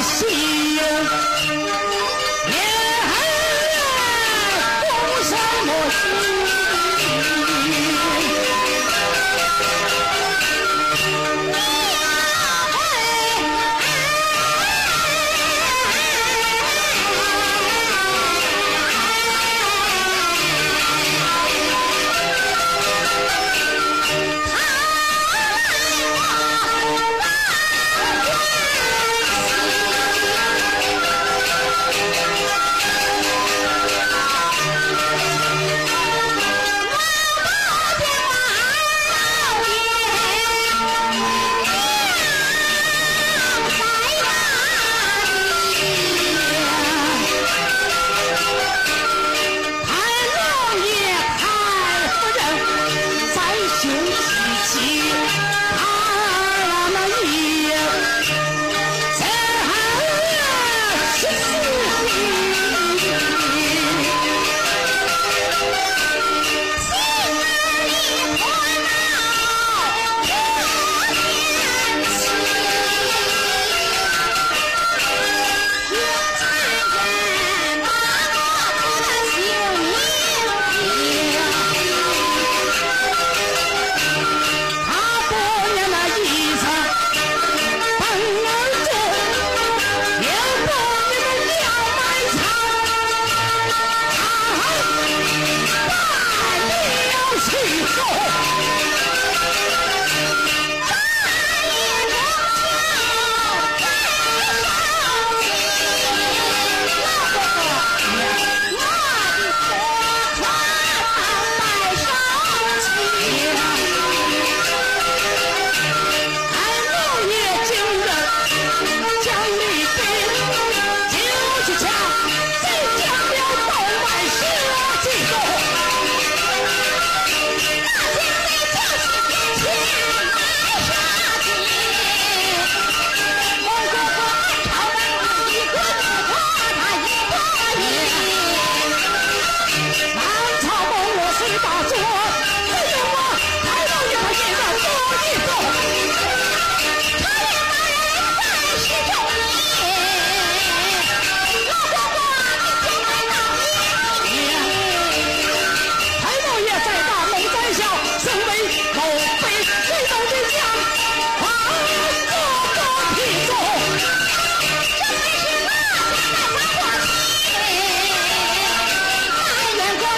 see you.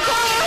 Oh!